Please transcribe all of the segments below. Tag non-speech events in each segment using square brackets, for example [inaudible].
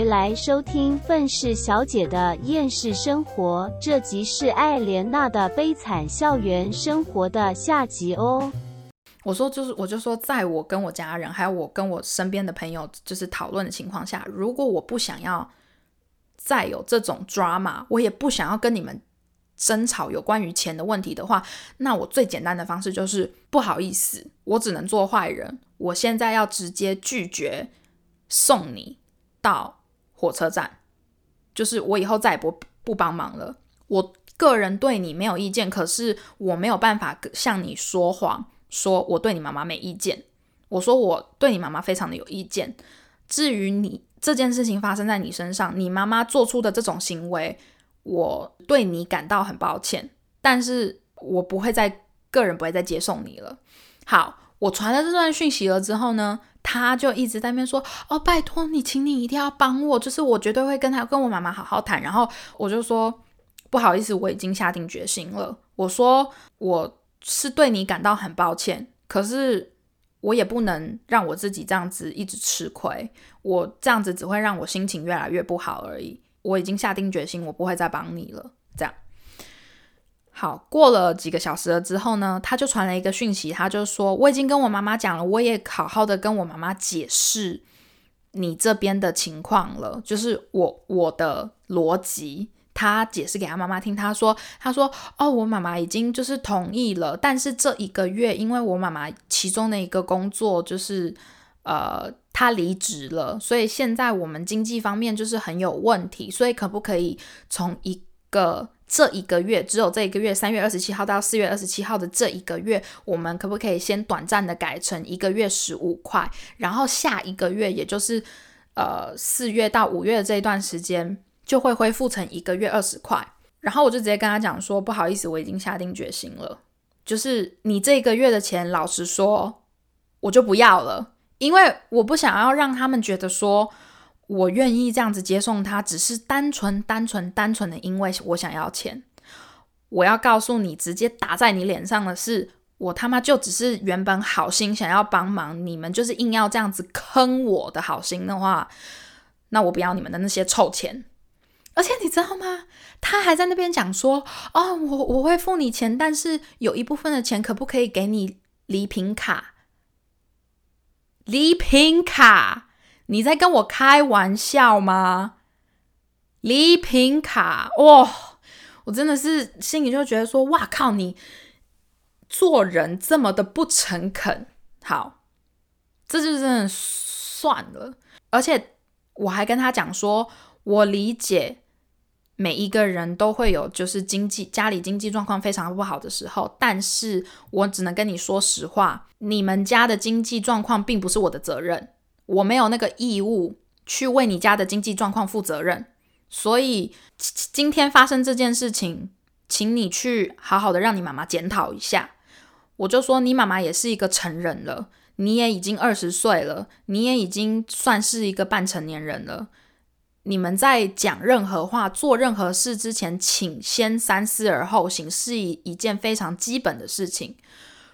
回来收听愤世小姐的厌世生活，这集是艾莲娜的悲惨校园生活的下集哦。我说就是，我就说，在我跟我家人还有我跟我身边的朋友就是讨论的情况下，如果我不想要再有这种 drama，我也不想要跟你们争吵有关于钱的问题的话，那我最简单的方式就是不好意思，我只能做坏人，我现在要直接拒绝送你到火车站，就是我以后再也不不帮忙了。我个人对你没有意见，可是我没有办法向你说谎。说我对你妈妈没意见，我说我对你妈妈非常的有意见。至于你这件事情发生在你身上，你妈妈做出的这种行为，我对你感到很抱歉，但是我不会再个人不会再接送你了。好，我传了这段讯息了之后呢，他就一直在那边说：“哦，拜托你，请你一定要帮我，就是我绝对会跟他跟我妈妈好好谈。”然后我就说：“不好意思，我已经下定决心了。”我说我。是对你感到很抱歉，可是我也不能让我自己这样子一直吃亏，我这样子只会让我心情越来越不好而已。我已经下定决心，我不会再帮你了。这样，好，过了几个小时了之后呢，他就传了一个讯息，他就说我已经跟我妈妈讲了，我也好好的跟我妈妈解释你这边的情况了，就是我我的逻辑。他解释给他妈妈听，他说：“他说哦，我妈妈已经就是同意了，但是这一个月，因为我妈妈其中的一个工作就是呃，她离职了，所以现在我们经济方面就是很有问题，所以可不可以从一个这一个月，只有这一个月，三月二十七号到四月二十七号的这一个月，我们可不可以先短暂的改成一个月十五块，然后下一个月，也就是呃四月到五月的这一段时间。”就会恢复成一个月二十块，然后我就直接跟他讲说，不好意思，我已经下定决心了，就是你这个月的钱，老实说，我就不要了，因为我不想要让他们觉得说我愿意这样子接送他，只是单纯、单纯、单纯的因为我想要钱。我要告诉你，直接打在你脸上的是，我他妈就只是原本好心想要帮忙，你们就是硬要这样子坑我的好心的话，那我不要你们的那些臭钱。而且你知道吗？他还在那边讲说：“哦，我我会付你钱，但是有一部分的钱可不可以给你礼品卡？礼品卡？你在跟我开玩笑吗？礼品卡？哇！我真的是心里就觉得说：哇靠！你做人这么的不诚恳。好，这就真的算了。而且我还跟他讲说。”我理解每一个人都会有就是经济家里经济状况非常不好的时候，但是我只能跟你说实话，你们家的经济状况并不是我的责任，我没有那个义务去为你家的经济状况负责任。所以今天发生这件事情，请你去好好的让你妈妈检讨一下。我就说你妈妈也是一个成人了，你也已经二十岁了，你也已经算是一个半成年人了。你们在讲任何话、做任何事之前，请先三思而后行，是一一件非常基本的事情。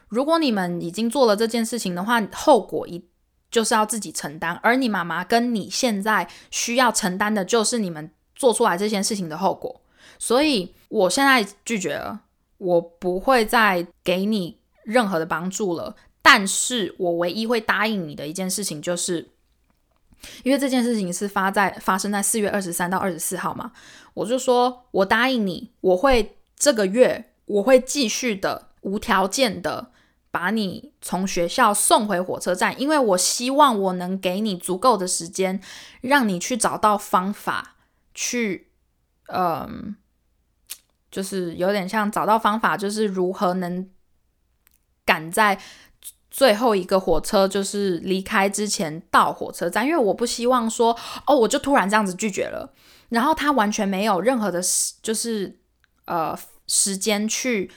如果你们已经做了这件事情的话，后果一就是要自己承担。而你妈妈跟你现在需要承担的，就是你们做出来这件事情的后果。所以我现在拒绝了，我不会再给你任何的帮助了。但是我唯一会答应你的一件事情就是。因为这件事情是发在发生在四月二十三到二十四号嘛，我就说，我答应你，我会这个月我会继续的无条件的把你从学校送回火车站，因为我希望我能给你足够的时间，让你去找到方法去，嗯，就是有点像找到方法，就是如何能赶在。最后一个火车就是离开之前到火车站，因为我不希望说哦，我就突然这样子拒绝了，然后他完全没有任何的时，就是呃时间去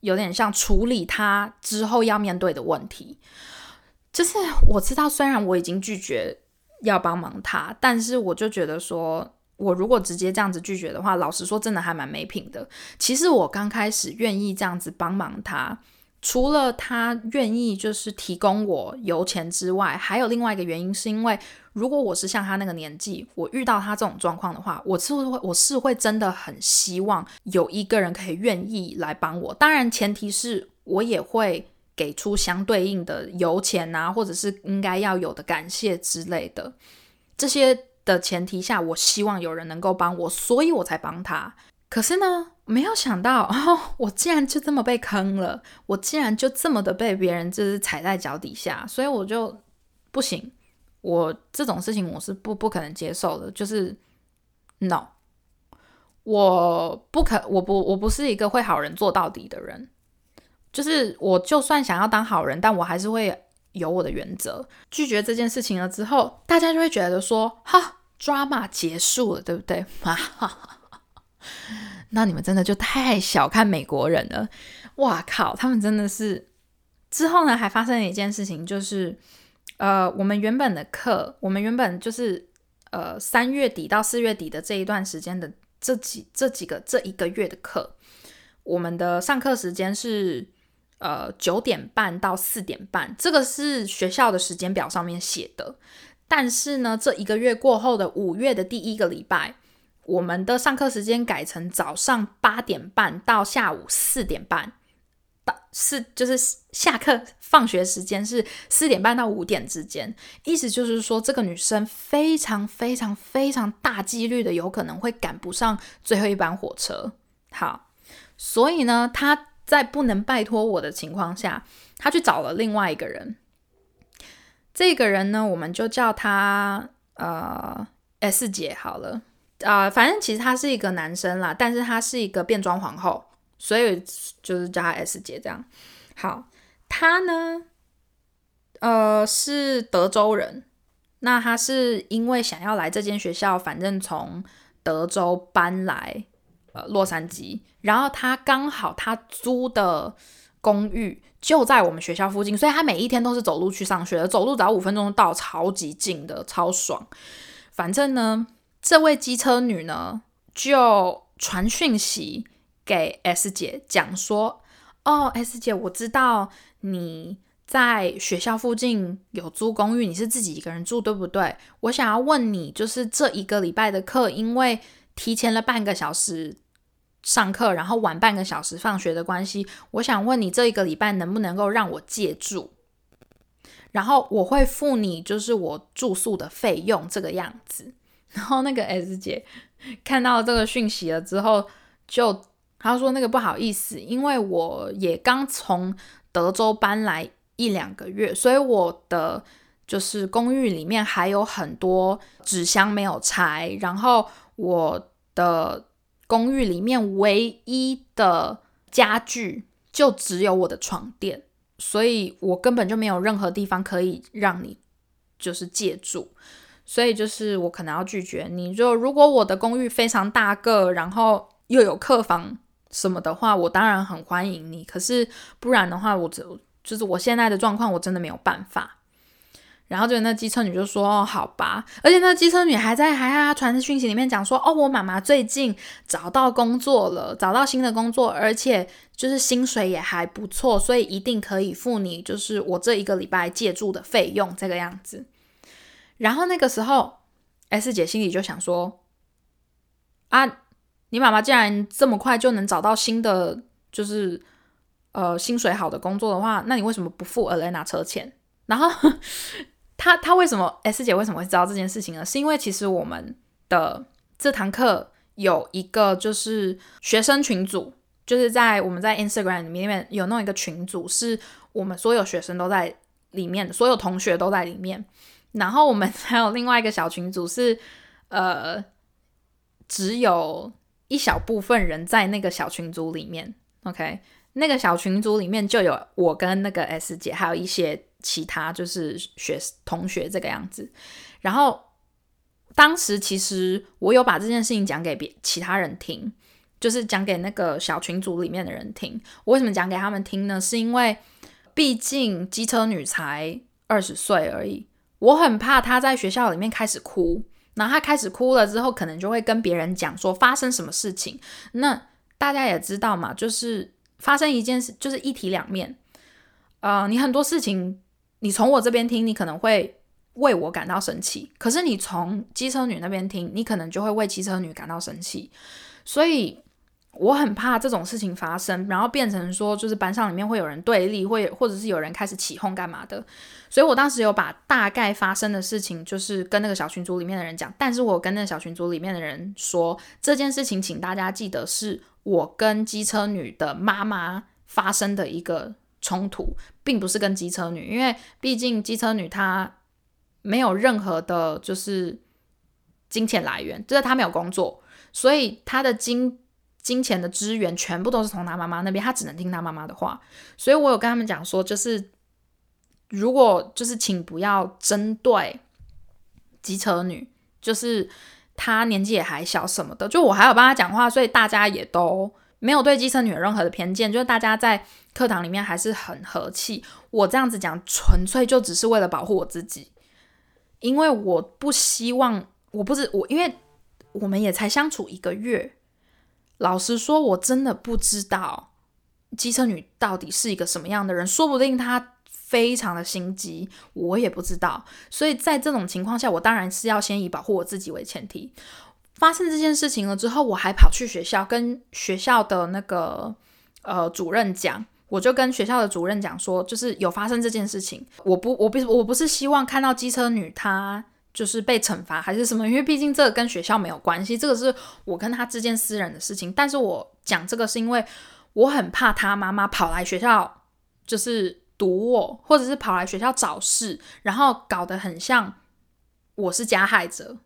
有点像处理他之后要面对的问题。就是我知道，虽然我已经拒绝要帮忙他，但是我就觉得说，我如果直接这样子拒绝的话，老实说，真的还蛮没品的。其实我刚开始愿意这样子帮忙他。除了他愿意就是提供我油钱之外，还有另外一个原因，是因为如果我是像他那个年纪，我遇到他这种状况的话，我是会我是会真的很希望有一个人可以愿意来帮我。当然，前提是我也会给出相对应的油钱啊，或者是应该要有的感谢之类的。这些的前提下，我希望有人能够帮我，所以我才帮他。可是呢，没有想到，[laughs] 哦，我竟然就这么被坑了，我竟然就这么的被别人就是踩在脚底下，所以我就不行，我这种事情我是不不可能接受的，就是 no，我不可，我不我不是一个会好人做到底的人，就是我就算想要当好人，但我还是会有我的原则。拒绝这件事情了之后，大家就会觉得说，哈，drama 结束了，对不对？哈哈哈。那你们真的就太小看美国人了！哇靠，他们真的是。之后呢，还发生了一件事情，就是呃，我们原本的课，我们原本就是呃三月底到四月底的这一段时间的这几这几个这一个月的课，我们的上课时间是呃九点半到四点半，这个是学校的时间表上面写的。但是呢，这一个月过后的五月的第一个礼拜。我们的上课时间改成早上八点半到下午四点半，到是就是下课放学时间是四点半到五点之间，意思就是说这个女生非常非常非常大几率的有可能会赶不上最后一班火车。好，所以呢，她在不能拜托我的情况下，她去找了另外一个人。这个人呢，我们就叫他呃 S 姐好了。啊，反正其实他是一个男生啦，但是他是一个变装皇后，所以就是叫他 S 姐这样。好，他呢，呃，是德州人。那他是因为想要来这间学校，反正从德州搬来呃洛杉矶，然后他刚好他租的公寓就在我们学校附近，所以他每一天都是走路去上学的，走路只要五分钟到，超级近的，超爽。反正呢。这位机车女呢，就传讯息给 S 姐，讲说：“哦，S 姐，我知道你在学校附近有租公寓，你是自己一个人住，对不对？我想要问你，就是这一个礼拜的课，因为提前了半个小时上课，然后晚半个小时放学的关系，我想问你这一个礼拜能不能够让我借住，然后我会付你就是我住宿的费用，这个样子。”然后那个 S 姐看到这个讯息了之后，就她说那个不好意思，因为我也刚从德州搬来一两个月，所以我的就是公寓里面还有很多纸箱没有拆，然后我的公寓里面唯一的家具就只有我的床垫，所以我根本就没有任何地方可以让你就是借住。所以就是我可能要拒绝你。就如果我的公寓非常大个，然后又有客房什么的话，我当然很欢迎你。可是不然的话，我就就是我现在的状况，我真的没有办法。然后就那机车女就说：“哦，好吧。”而且那机车女还在还在传讯息里面讲说：“哦，我妈妈最近找到工作了，找到新的工作，而且就是薪水也还不错，所以一定可以付你就是我这一个礼拜借住的费用这个样子。”然后那个时候，S 姐心里就想说：“啊，你妈妈既然这么快就能找到新的，就是呃薪水好的工作的话，那你为什么不付 Alena 车钱？”然后 [laughs] 他他为什么 S 姐为什么会知道这件事情呢？是因为其实我们的这堂课有一个就是学生群组，就是在我们在 Instagram 里面有弄一个群组，是我们所有学生都在里面，所有同学都在里面。然后我们还有另外一个小群组，是 [laughs] 呃，只有一小部分人在那个小群组里面。OK，那个小群组里面就有我跟那个 S 姐，还有一些其他就是学同学这个样子。然后当时其实我有把这件事情讲给别其他人听，就是讲给那个小群组里面的人听。我为什么讲给他们听呢？是因为毕竟机车女才二十岁而已。我很怕他在学校里面开始哭，然后他开始哭了之后，可能就会跟别人讲说发生什么事情。那大家也知道嘛，就是发生一件事，就是一体两面。呃，你很多事情，你从我这边听，你可能会为我感到生气，可是你从机车女那边听，你可能就会为机车女感到生气，所以。我很怕这种事情发生，然后变成说，就是班上里面会有人对立，会或者是有人开始起哄干嘛的。所以我当时有把大概发生的事情，就是跟那个小群组里面的人讲。但是我跟那个小群组里面的人说，这件事情，请大家记得是我跟机车女的妈妈发生的一个冲突，并不是跟机车女，因为毕竟机车女她没有任何的，就是金钱来源，就是她没有工作，所以她的金。金钱的资源全部都是从他妈妈那边，他只能听他妈妈的话。所以我有跟他们讲说，就是如果就是请不要针对机车女，就是她年纪也还小什么的。就我还有帮她讲话，所以大家也都没有对机车女有任何的偏见。就是大家在课堂里面还是很和气。我这样子讲，纯粹就只是为了保护我自己，因为我不希望，我不是我，因为我们也才相处一个月。老实说，我真的不知道机车女到底是一个什么样的人，说不定她非常的心机，我也不知道。所以在这种情况下，我当然是要先以保护我自己为前提。发生这件事情了之后，我还跑去学校跟学校的那个呃主任讲，我就跟学校的主任讲说，就是有发生这件事情，我不，我不，我不是希望看到机车女她。就是被惩罚还是什么？因为毕竟这个跟学校没有关系，这个是我跟他之间私人的事情。但是我讲这个是因为我很怕他妈妈跑来学校就是堵我，或者是跑来学校找事，然后搞得很像我是加害者。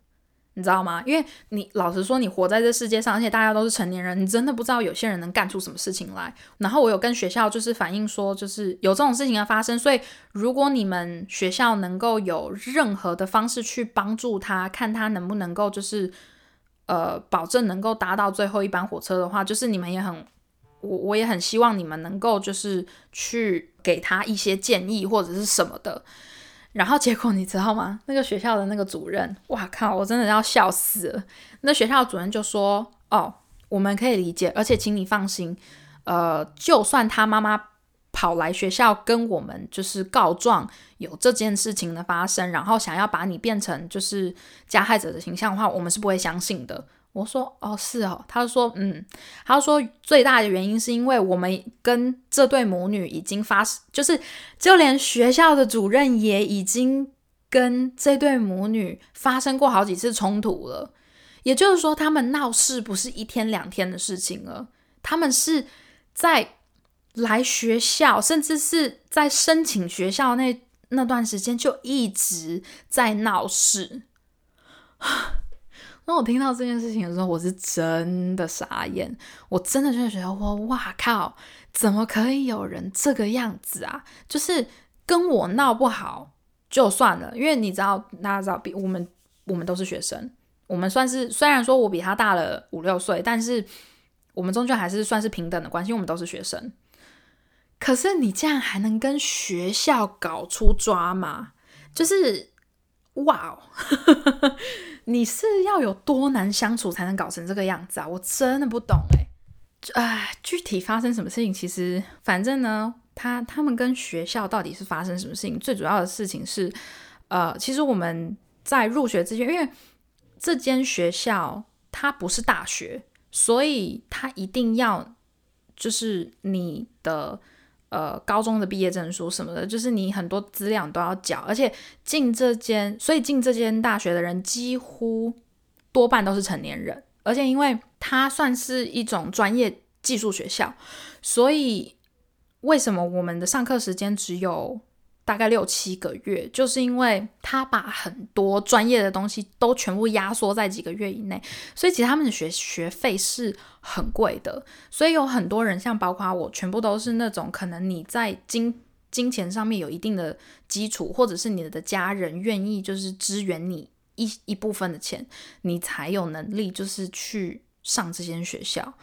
你知道吗？因为你老实说，你活在这世界上，而且大家都是成年人，你真的不知道有些人能干出什么事情来。然后我有跟学校就是反映说，就是有这种事情的发生，所以如果你们学校能够有任何的方式去帮助他，看他能不能够就是呃保证能够搭到最后一班火车的话，就是你们也很我我也很希望你们能够就是去给他一些建议或者是什么的。然后结果你知道吗？[laughs] 那个学校的那个主任，哇靠！我真的要笑死了。那学校主任就说：“哦，我们可以理解，而且请你放心，呃，就算他妈妈跑来学校跟我们就是告状有这件事情的发生，然后想要把你变成就是加害者的形象的话，我们是不会相信的。”我说哦是哦，他说嗯，他说最大的原因是因为我们跟这对母女已经发生，就是就连学校的主任也已经跟这对母女发生过好几次冲突了，也就是说他们闹事不是一天两天的事情了，他们是在来学校，甚至是在申请学校那那段时间就一直在闹事。当我听到这件事情的时候，我是真的傻眼，我真的就觉得我哇靠，怎么可以有人这个样子啊？就是跟我闹不好就算了，因为你知道，大家知道，比我们我们都是学生，我们算是虽然说我比他大了五六岁，但是我们终究还是算是平等的关系，我们都是学生。可是你这样还能跟学校搞出抓吗？就是哇哦！你是要有多难相处才能搞成这个样子啊？我真的不懂哎，哎，具体发生什么事情？其实反正呢，他他们跟学校到底是发生什么事情？最主要的事情是，呃，其实我们在入学之前，因为这间学校它不是大学，所以它一定要就是你的。呃，高中的毕业证书什么的，就是你很多资料都要缴，而且进这间，所以进这间大学的人几乎多半都是成年人，而且因为它算是一种专业技术学校，所以为什么我们的上课时间只有？大概六七个月，就是因为他把很多专业的东西都全部压缩在几个月以内，所以其实他们的学学费是很贵的。所以有很多人，像包括我，全部都是那种可能你在金金钱上面有一定的基础，或者是你的家人愿意就是支援你一一部分的钱，你才有能力就是去上这间学校。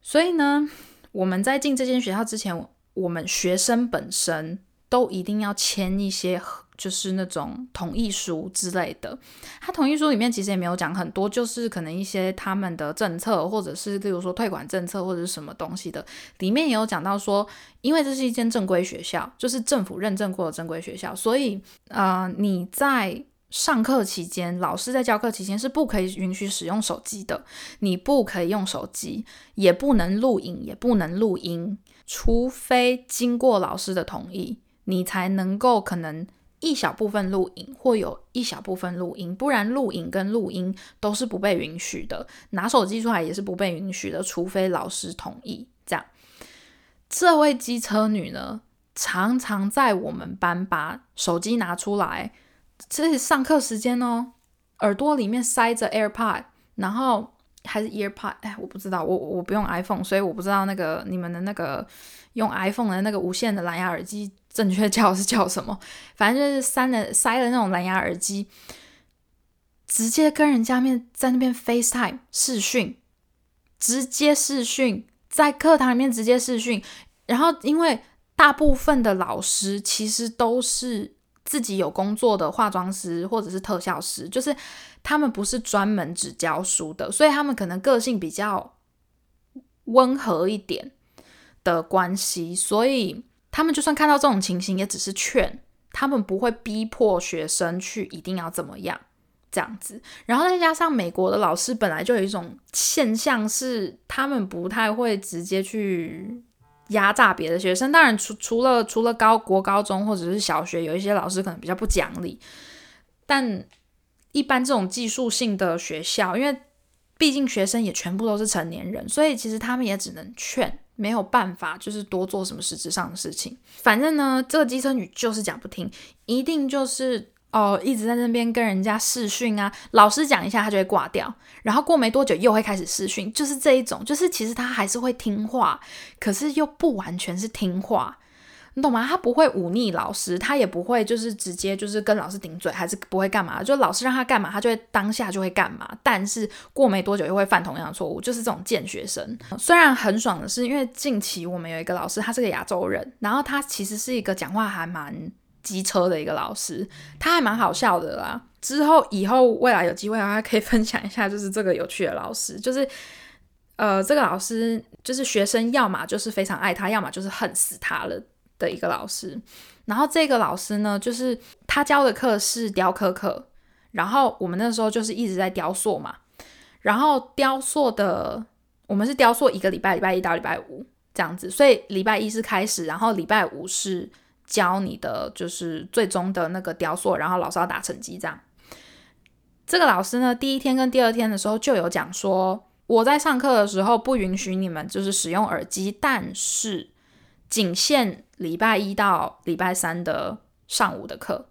所以呢，我们在进这间学校之前，我们学生本身。都一定要签一些就是那种同意书之类的。他同意书里面其实也没有讲很多，就是可能一些他们的政策，或者是例如说退款政策或者是什么东西的，里面也有讲到说，因为这是一间正规学校，就是政府认证过的正规学校，所以呃你在。上课期间，老师在教课期间是不可以允许使用手机的。你不可以用手机，也不能录影，也不能录音，除非经过老师的同意，你才能够可能一小部分录影或有一小部分录音，不然录影跟录音都是不被允许的。拿手机出来也是不被允许的，除非老师同意。这样，这位机车女呢，常常在我们班把手机拿出来。这是上课时间哦，耳朵里面塞着 AirPod，然后还是 EarPod，哎，我不知道，我我不用 iPhone，所以我不知道那个你们的那个用 iPhone 的那个无线的蓝牙耳机正确叫是叫什么，反正就是塞了塞了那种蓝牙耳机，直接跟人家面在那边 FaceTime 视讯，直接视讯，在课堂里面直接视讯，然后因为大部分的老师其实都是。自己有工作的化妆师或者是特效师，就是他们不是专门只教书的，所以他们可能个性比较温和一点的关系，所以他们就算看到这种情形，也只是劝他们不会逼迫学生去一定要怎么样这样子。然后再加上美国的老师本来就有一种现象，是他们不太会直接去。压榨别的学生，当然除除了除了高国高中或者是小学，有一些老师可能比较不讲理，但一般这种技术性的学校，因为毕竟学生也全部都是成年人，所以其实他们也只能劝，没有办法就是多做什么实质上的事情。反正呢，这个机车女就是讲不听，一定就是。哦，一直在那边跟人家试训啊，老师讲一下她就会挂掉，然后过没多久又会开始试训，就是这一种，就是其实她还是会听话，可是又不完全是听话，你懂吗？他不会忤逆老师，他也不会就是直接就是跟老师顶嘴，还是不会干嘛，就老师让他干嘛，他就会当下就会干嘛，但是过没多久又会犯同样的错误，就是这种贱学生。[laughs] 虽然很爽的是，因为近期我们有一个老师，他是个亚洲人，然后他其实是一个讲话还蛮。机车的一个老师，他还蛮好笑的啦。之后以后未来有机会的话，可以分享一下，就是这个有趣的老师，[laughs] 就是呃，这个老师就是学生要么就是非常爱他，要么就是恨死他了的一个老师。然后这个老师呢，就是他教的课是雕刻课，然后我们那时候就是一直在雕塑嘛。然后雕塑的我们是雕塑一个礼拜，礼拜一到礼拜五这样子，所以礼拜一是开始，然后礼拜五是。教你的就是最终的那个雕塑，然后老师要打成绩这样。这个老师呢，第一天跟第二天的时候就有讲说，我在上课的时候不允许你们就是使用耳机，但是仅限礼拜一到礼拜三的上午的课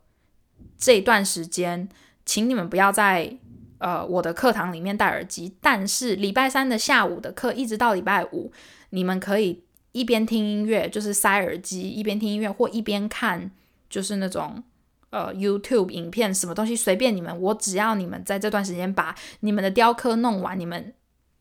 这一段时间，请你们不要在呃我的课堂里面戴耳机。但是礼拜三的下午的课一直到礼拜五，你们可以。一边听音乐，就是塞耳机，一边听音乐，或一边看，就是那种呃 YouTube 影片，什么东西随便你们。我只要你们在这段时间把你们的雕刻弄完，你们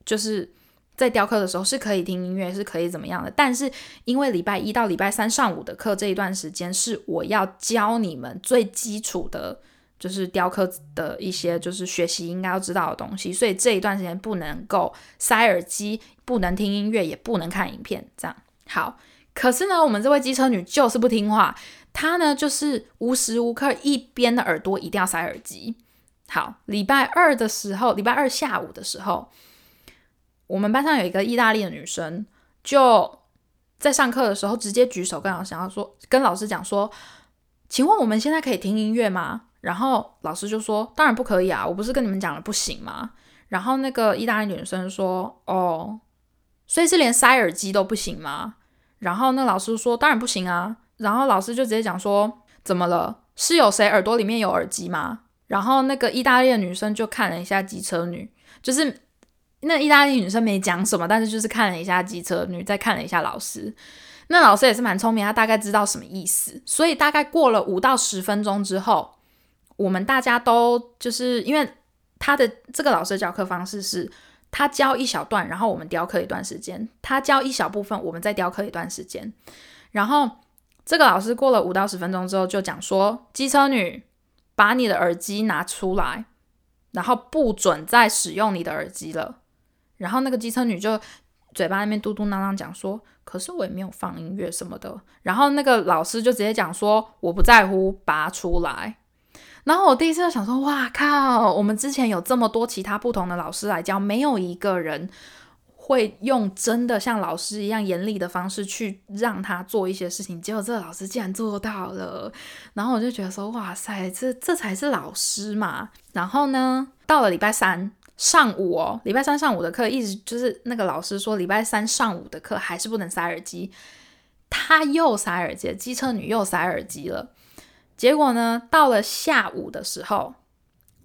就是在雕刻的时候是可以听音乐，是可以怎么样的。但是因为礼拜一到礼拜三上午的课这一段时间是我要教你们最基础的，就是雕刻的一些就是学习应该要知道的东西，所以这一段时间不能够塞耳机，不能听音乐，也不能看影片，这样。好，可是呢，我们这位机车女就是不听话，她呢就是无时无刻一边的耳朵一定要塞耳机。好，礼拜二的时候，礼拜二下午的时候，我们班上有一个意大利的女生，就在上课的时候直接举手跟老师说，跟老师讲说，请问我们现在可以听音乐吗？然后老师就说，当然不可以啊，我不是跟你们讲了不行吗？然后那个意大利女生说，哦，所以是连塞耳机都不行吗？然后那老师说：“当然不行啊！”然后老师就直接讲说：“怎么了？是有谁耳朵里面有耳机吗？”然后那个意大利的女生就看了一下机车女，就是那意大利女生没讲什么，但是就是看了一下机车女，再看了一下老师。那老师也是蛮聪明，他大概知道什么意思。所以大概过了五到十分钟之后，我们大家都就是因为他的这个老师的教课方式是。他教一小段，然后我们雕刻一段时间。他教一小部分，我们再雕刻一段时间。然后这个老师过了五到十分钟之后就讲说：“机车女，把你的耳机拿出来，然后不准再使用你的耳机了。”然后那个机车女就嘴巴那边嘟嘟囔囔讲说：“可是我也没有放音乐什么的。”然后那个老师就直接讲说：“我不在乎，拔出来。”然后我第一次就想说：“哇靠！我们之前有这么多其他不同的老师来教，没有一个人。”会用真的像老师一样严厉的方式去让他做一些事情，结果这个老师竟然做到了，然后我就觉得说，哇塞，这这才是老师嘛。然后呢，到了礼拜三上午哦，礼拜三上午的课，一直就是那个老师说，礼拜三上午的课还是不能塞耳机，他又塞耳机，机车女又塞耳机了。结果呢，到了下午的时候。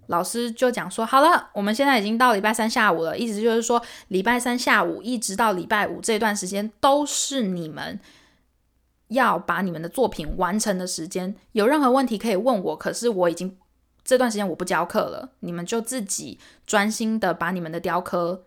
老师就讲说，好了，我们现在已经到礼拜三下午了，意思就是说，礼拜三下午一直到礼拜五这段时间都是你们要把你们的作品完成的时间。有任何问题可以问我，可是我已经这段时间我不教课了，你们就自己专心的把你们的雕刻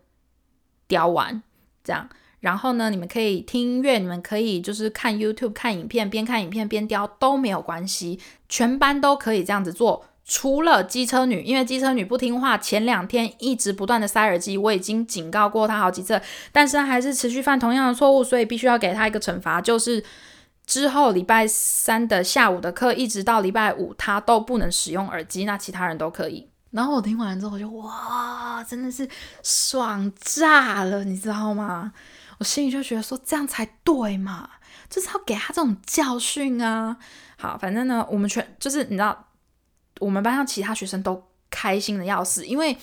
雕完，这样。然后呢，你们可以听音乐，你们可以就是看 YouTube 看影片，边看影片边雕都没有关系，全班都可以这样子做。除了机车女，因为机车女不听话，前两天一直不断的塞耳机，我已经警告过她好几次，但是她还是持续犯同样的错误，所以必须要给她一个惩罚，就是之后礼拜三的下午的课，一直到礼拜五，他都不能使用耳机，那其他人都可以。然后我听完之后，我就哇，真的是爽炸了，你知道吗？我心里就觉得说这样才对嘛，就是要给他这种教训啊。好，反正呢，我们全就是你知道。我们班上其他学生都开心的要死，因为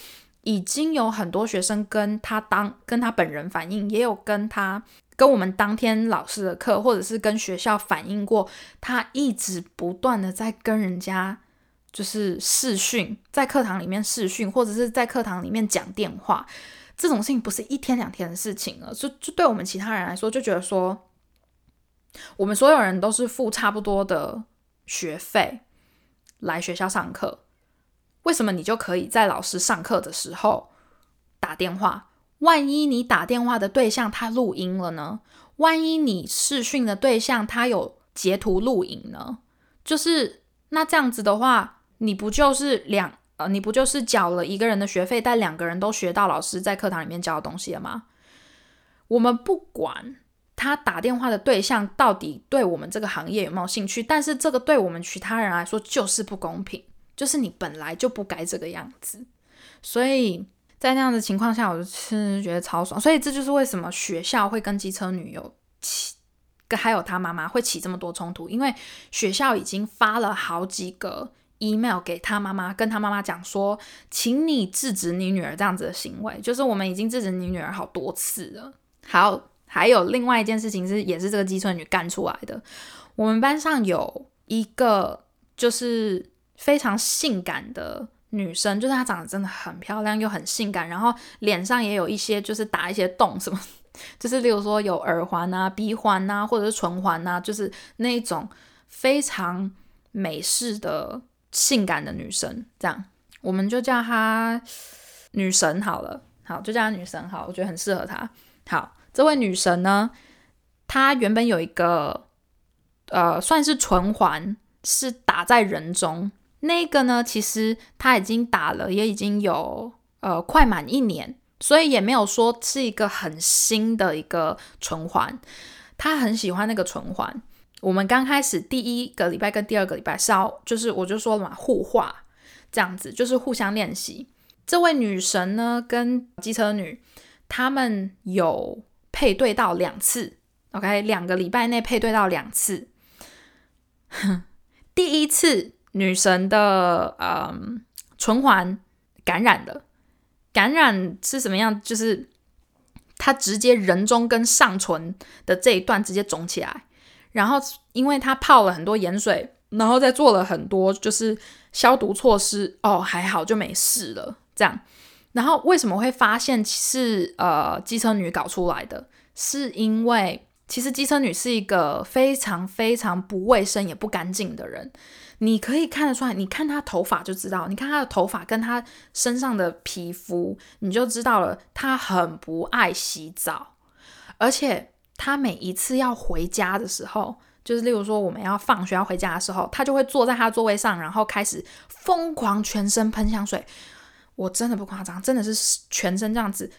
已经有很多学生跟他当跟他本人反映，也有跟他跟我们当天老师的课，或者是跟学校反映过，他一直不断的在跟人家就是视讯，在课堂里面视讯，或者是在课堂里面讲电话，这种事情不是一天两天的事情了，就就对我们其他人来说，就觉得说，我们所有人都是付差不多的学费。来学校上课，为什么你就可以在老师上课的时候打电话？万一你打电话的对象他录音了呢？万一你视讯的对象他有截图录影呢？就是那这样子的话，你不就是两呃，你不就是缴了一个人的学费，但两个人都学到老师在课堂里面教的东西了吗？我们不管。他打电话的对象到底对我们这个行业有没有兴趣？但是这个对我们其他人来说就是不公平，就是你本来就不该这个样子。所以在那样的情况下，我就是觉得超爽。所以这就是为什么学校会跟机车女友起，还有他妈妈会起这么多冲突，因为学校已经发了好几个 email 给他妈妈，跟他妈妈讲说，请你制止你女儿这样子的行为。就是我们已经制止你女儿好多次了。好。还有另外一件事情是，也是这个机车女干出来的。我们班上有一个就是非常性感的女生，就是她长得真的很漂亮又很性感，然后脸上也有一些就是打一些洞什么，就是例如说有耳环啊、鼻环啊，或者是唇环啊，就是那一种非常美式的性感的女生。这样我们就叫她女神好了，好就叫她女神好，我觉得很适合她。好。这位女神呢，她原本有一个呃，算是唇环，是打在人中。那个呢，其实他已经打了，也已经有呃快满一年，所以也没有说是一个很新的一个存环。他很喜欢那个存环。我们刚开始第一个礼拜跟第二个礼拜是要，就是我就说了嘛，互画这样子，就是互相练习。这位女神呢，跟机车女他们有。配对到两次，OK，两个礼拜内配对到两次。[laughs] 第一次女神的嗯唇环感染了，感染是什么样？就是她直接人中跟上唇的这一段直接肿起来，然后因为她泡了很多盐水，然后再做了很多就是消毒措施，哦，还好就没事了，这样。然后为什么会发现是呃机车女搞出来的？是因为其实机车女是一个非常非常不卫生也不干净的人。你可以看得出来，你看他头发就知道，你看他的头发跟他身上的皮肤，你就知道了，他很不爱洗澡。而且他每一次要回家的时候，就是例如说我们要放学要回家的时候，他就会坐在他座位上，然后开始疯狂全身喷香水。我真的不夸张，真的是全身这样子，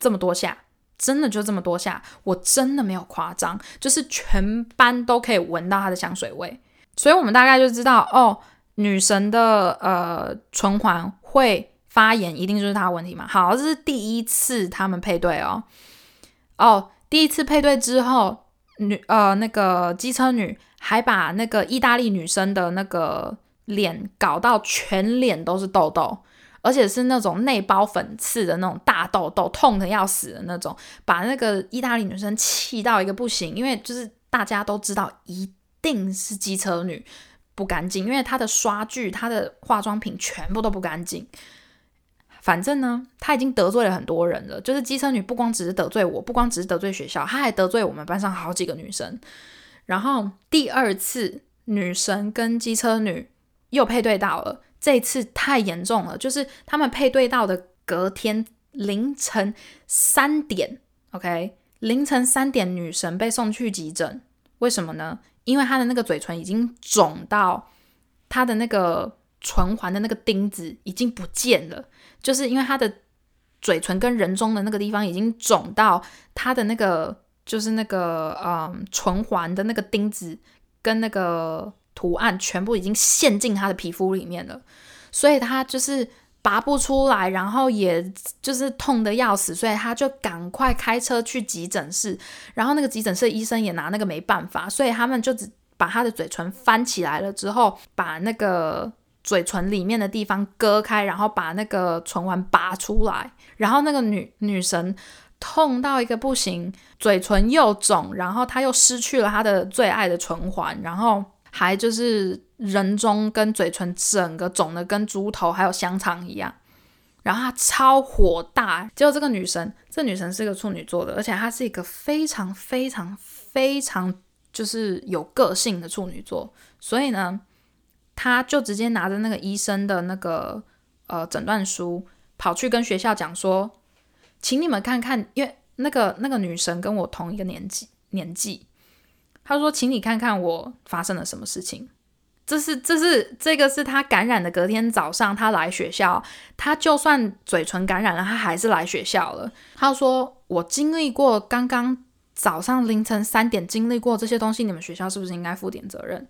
这么多下，真的就这么多下，我真的没有夸张，就是全班都可以闻到它的香水味，所以我们大概就知道，哦，女神的呃唇环会发炎，一定就是她的问题嘛。好，这是第一次他们配对哦，哦，第一次配对之后，女呃那个机车女。还把那个意大利女生的那个脸搞到全脸都是痘痘，而且是那种内包粉刺的那种大痘痘，痛的要死的那种，把那个意大利女生气到一个不行。因为就是大家都知道一定是机车女不干净，因为她的刷具、她的化妆品全部都不干净。反正呢，她已经得罪了很多人了。就是机车女不光只是得罪我，不光只是得罪学校，她还得罪我们班上好几个女生。然后第二次女神跟机车女又配对到了，这次太严重了，就是他们配对到的隔天凌晨三点，OK，凌晨三点女神被送去急诊，为什么呢？因为她的那个嘴唇已经肿到她的那个唇环的那个钉子已经不见了，就是因为她的嘴唇跟人中的那个地方已经肿到她的那个。就是那个嗯，唇环的那个钉子跟那个图案全部已经陷进他的皮肤里面了，所以他就是拔不出来，然后也就是痛的要死，所以他就赶快开车去急诊室，然后那个急诊室医生也拿那个没办法，所以他们就只把他的嘴唇翻起来了之后，把那个嘴唇里面的地方割开，然后把那个唇环拔出来，然后那个女女神。痛到一个不行，嘴唇又肿，然后她又失去了她的最爱的唇环，然后还就是人中跟嘴唇整个肿的跟猪头还有香肠一样，然后他超火大。结果这个女神，这女神是一个处女座的，而且她是一个非常非常非常就是有个性的处女座，所以呢，她就直接拿着那个医生的那个呃诊断书，跑去跟学校讲说。请你们看看，因为那个那个女神跟我同一个年纪年纪，他说：“请你看看我发生了什么事情。”这是这是这个是他感染的隔天早上，他来学校，他就算嘴唇感染了，他还是来学校了。他说：“我经历过刚刚早上凌晨三点经历过这些东西，你们学校是不是应该负点责任？”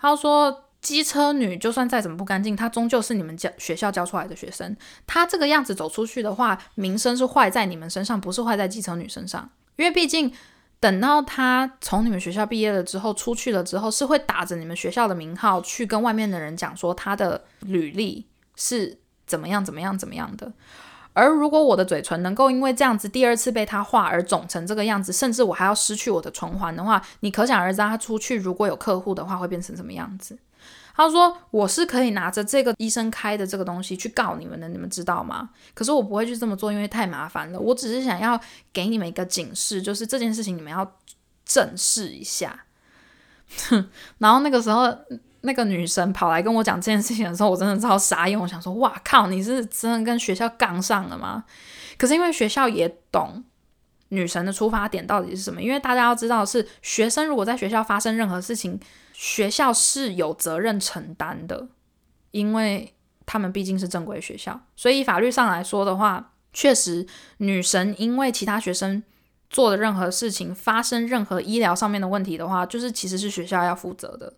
他说。机车女就算再怎么不干净，她终究是你们教学校教出来的学生。她这个样子走出去的话，名声是坏在你们身上，不是坏在机车女身上。因为毕竟等到他从你们学校毕业了之后，出去了之后，是会打着你们学校的名号去跟外面的人讲说他的履历是怎么样怎么样怎么样的。而如果我的嘴唇能够因为这样子第二次被他画而肿成这个样子，甚至我还要失去我的唇环的话，你可想而知，他出去如果有客户的话，会变成什么样子？他说：“我是可以拿着这个医生开的这个东西去告你们的，你们知道吗？可是我不会去这么做，因为太麻烦了。我只是想要给你们一个警示，就是这件事情你们要正视一下。[laughs] ”哼然后那个时候，那个女生跑来跟我讲这件事情的时候，我真的超傻眼。我想说：“哇靠，你是真的跟学校杠上了吗？”可是因为学校也懂女神的出发点到底是什么，因为大家要知道是学生如果在学校发生任何事情。学校是有责任承担的，因为他们毕竟是正规学校，所以法律上来说的话，确实女神因为其他学生做的任何事情发生任何医疗上面的问题的话，就是其实是学校要负责的。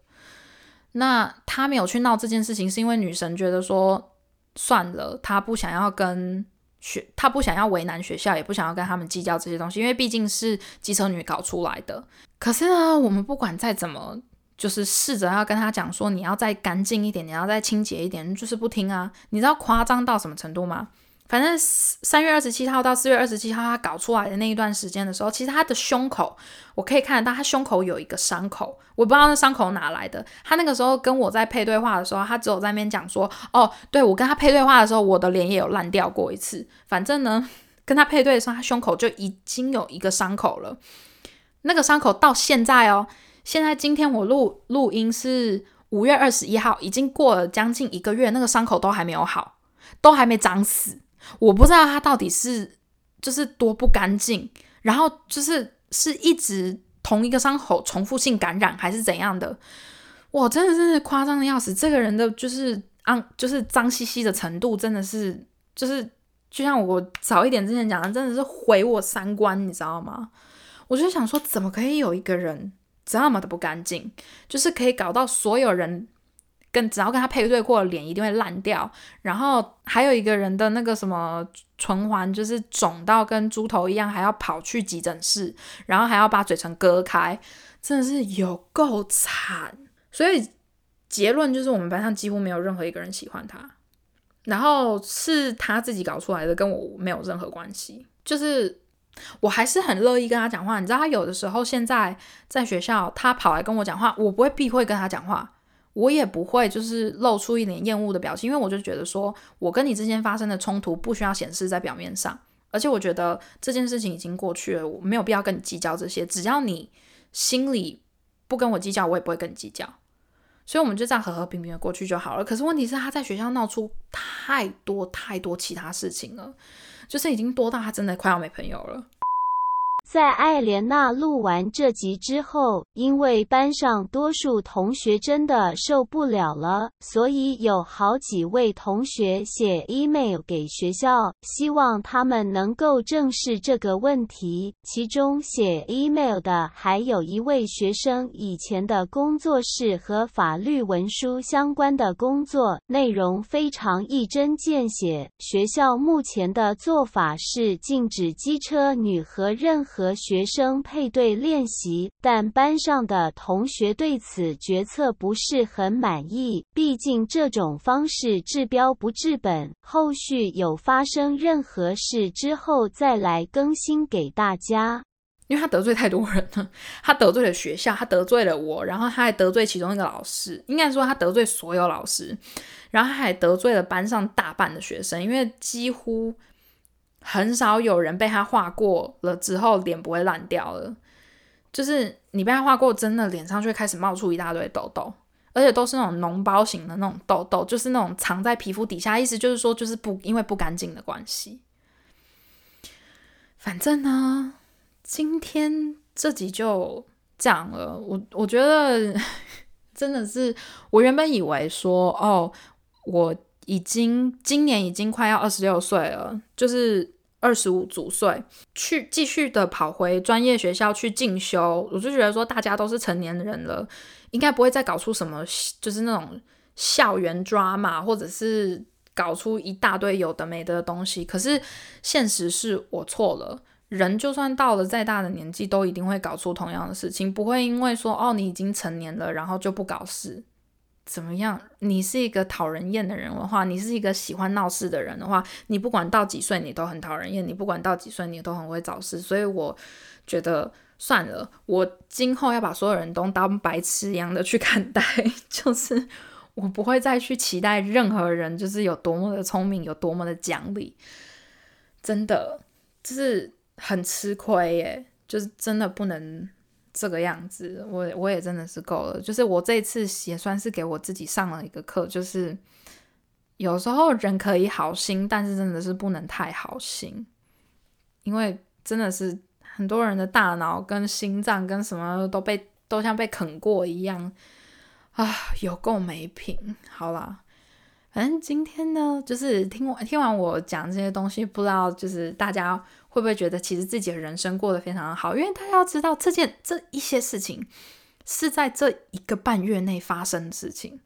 那他没有去闹这件事情，是因为女神觉得说算了，她不想要跟学，他不想要为难学校，也不想要跟他们计较这些东西，因为毕竟是机车女搞出来的。可是呢，我们不管再怎么。就是试着要跟他讲说，你要再干净一点，你要再清洁一点，就是不听啊！你知道夸张到什么程度吗？反正三月二十七号到四月二十七号，他搞出来的那一段时间的时候，其实他的胸口我可以看得到，他胸口有一个伤口，我不知道那伤口哪来的。他那个时候跟我在配对话的时候，他只有在那边讲说，哦，对我跟他配对话的时候，我的脸也有烂掉过一次。反正呢，跟他配对的时候，他胸口就已经有一个伤口了。那个伤口到现在哦。现在今天我录录音是五月二十一号，已经过了将近一个月，那个伤口都还没有好，都还没长死。我不知道他到底是就是多不干净，然后就是是一直同一个伤口重复性感染还是怎样的？哇，真的是夸张的要死！这个人的就是肮，就是脏兮兮的程度，真的是就是就像我早一点之前讲的，真的是毁我三观，你知道吗？我就想说，怎么可以有一个人这么的不干净，就是可以搞到所有人。跟只要跟他配对过，脸一定会烂掉。然后还有一个人的那个什么唇环，就是肿到跟猪头一样，还要跑去急诊室，然后还要把嘴唇割开，真的是有够惨。所以结论就是，我们班上几乎没有任何一个人喜欢他。然后是他自己搞出来的，跟我没有任何关系。就是我还是很乐意跟他讲话。你知道，他有的时候现在在学校，他跑来跟我讲话，我不会避讳跟他讲话。我也不会就是露出一点厌恶的表情，因为我就觉得说，我跟你之间发生的冲突不需要显示在表面上，而且我觉得这件事情已经过去了，我没有必要跟你计较这些。只要你心里不跟我计较，我也不会跟你计较。所以我们就这样和和平平的过去就好了。可是问题是，他在学校闹出太多太多其他事情了，就是已经多到他真的快要没朋友了。在艾莲娜录完这集之后，因为班上多数同学真的受不了了，所以有好几位同学写 email 给学校，希望他们能够正视这个问题。其中写 email 的还有一位学生，以前的工作是和法律文书相关的工作，内容非常一针见血。学校目前的做法是禁止机车女和任何。和学生配对练习，但班上的同学对此决策不是很满意。毕竟这种方式治标不治本，后续有发生任何事之后再来更新给大家。因为他得罪太多人了，他得罪了学校，他得罪了我，然后他还得罪其中一个老师。应该说他得罪所有老师，然后他还得罪了班上大半的学生，因为几乎。很少有人被他画过了之后脸不会烂掉了，就是你被他画过，真的脸上就会开始冒出一大堆痘痘，而且都是那种脓包型的那种痘痘，就是那种藏在皮肤底下，意思就是说就是不因为不干净的关系。反正呢，今天这集就这样了。我我觉得真的是，我原本以为说哦，我已经今年已经快要二十六岁了，就是。二十五组岁去继续的跑回专业学校去进修，我就觉得说大家都是成年人了，应该不会再搞出什么就是那种校园 drama，或者是搞出一大堆有的没的东西。可是现实是我错了，人就算到了再大的年纪，都一定会搞出同样的事情，不会因为说哦你已经成年了，然后就不搞事。怎么样？你是一个讨人厌的人的话，你是一个喜欢闹事的人的话，你不管到几岁，你都很讨人厌。你不管到几岁，你都很会找事。所以我觉得算了，我今后要把所有人都当白痴一样的去看待，[laughs] 就是我不会再去期待任何人就是有多么的聪明，有多么的讲理。真的，就是很吃亏耶，就是真的不能。这个样子，我我也真的是够了。就是我这次也算是给我自己上了一个课，就是有时候人可以好心，但是真的是不能太好心，因为真的是很多人的大脑跟心脏跟什么都被都像被啃过一样啊，有够没品。好啦，反正今天呢，就是听完听完我讲这些东西，不知道就是大家。会不会觉得其实自己的人生过得非常的好？因为大家要知道，这件这一些事情是在这一个半月内发生的事情。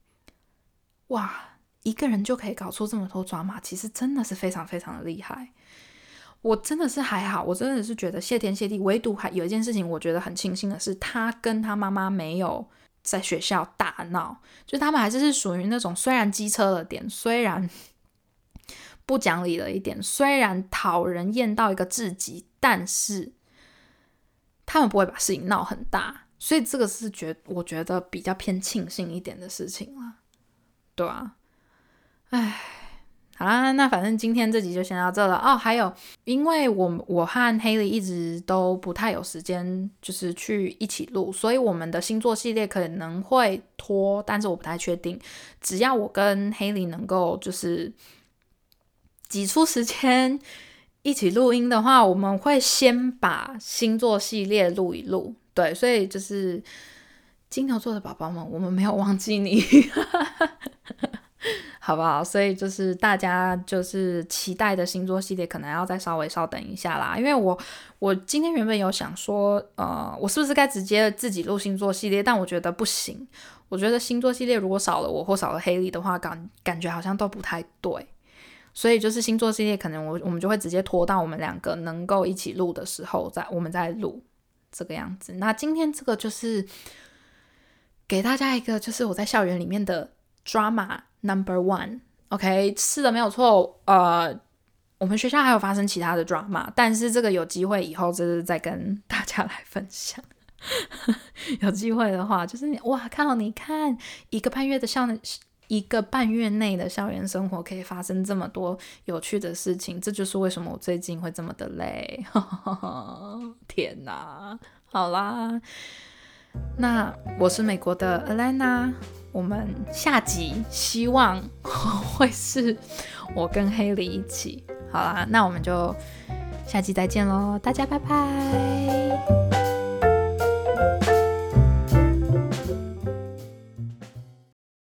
哇，一个人就可以搞出这么多抓马，其实真的是非常非常的厉害。我真的是还好，我真的是觉得谢天谢地。唯独还有一件事情，我觉得很庆幸的是，他跟他妈妈没有在学校大闹，就他们还是是属于那种虽然机车了点，虽然。不讲理了一点，虽然讨人厌到一个至极，但是他们不会把事情闹很大，所以这个是觉我觉得比较偏庆幸一点的事情了，对啊，唉，好啦，那反正今天这集就先到这了哦。还有，因为我我和黑莉一直都不太有时间，就是去一起录，所以我们的星座系列可能会拖，但是我不太确定。只要我跟黑莉能够就是。挤出时间一起录音的话，我们会先把星座系列录一录。对，所以就是金牛座的宝宝们，我们没有忘记你。[laughs] 好不好？所以就是大家就是期待的星座系列，可能要再稍微稍等一下啦。因为我我今天原本有想说，呃，我是不是该直接自己录星座系列？但我觉得不行。我觉得星座系列如果少了我或少了黑莉的话，感感觉好像都不太对。所以就是星座系列，可能我我们就会直接拖到我们两个能够一起录的时候，再我们再录这个样子。那今天这个就是给大家一个，就是我在校园里面的 drama。Number one，OK，是的，没有错。呃，我们学校还有发生其他的 drama，但是这个有机会以后就是再跟大家来分享。[laughs] 有机会的话，就是哇靠，你看一个半月的校一个半月内的校园生活可以发生这么多有趣的事情，这就是为什么我最近会这么的累。[laughs] 天哪，好啦，那我是美国的 Alana。我们下集希望会是我跟黑梨一起。好啦，那我们就下集再见喽，大家拜拜。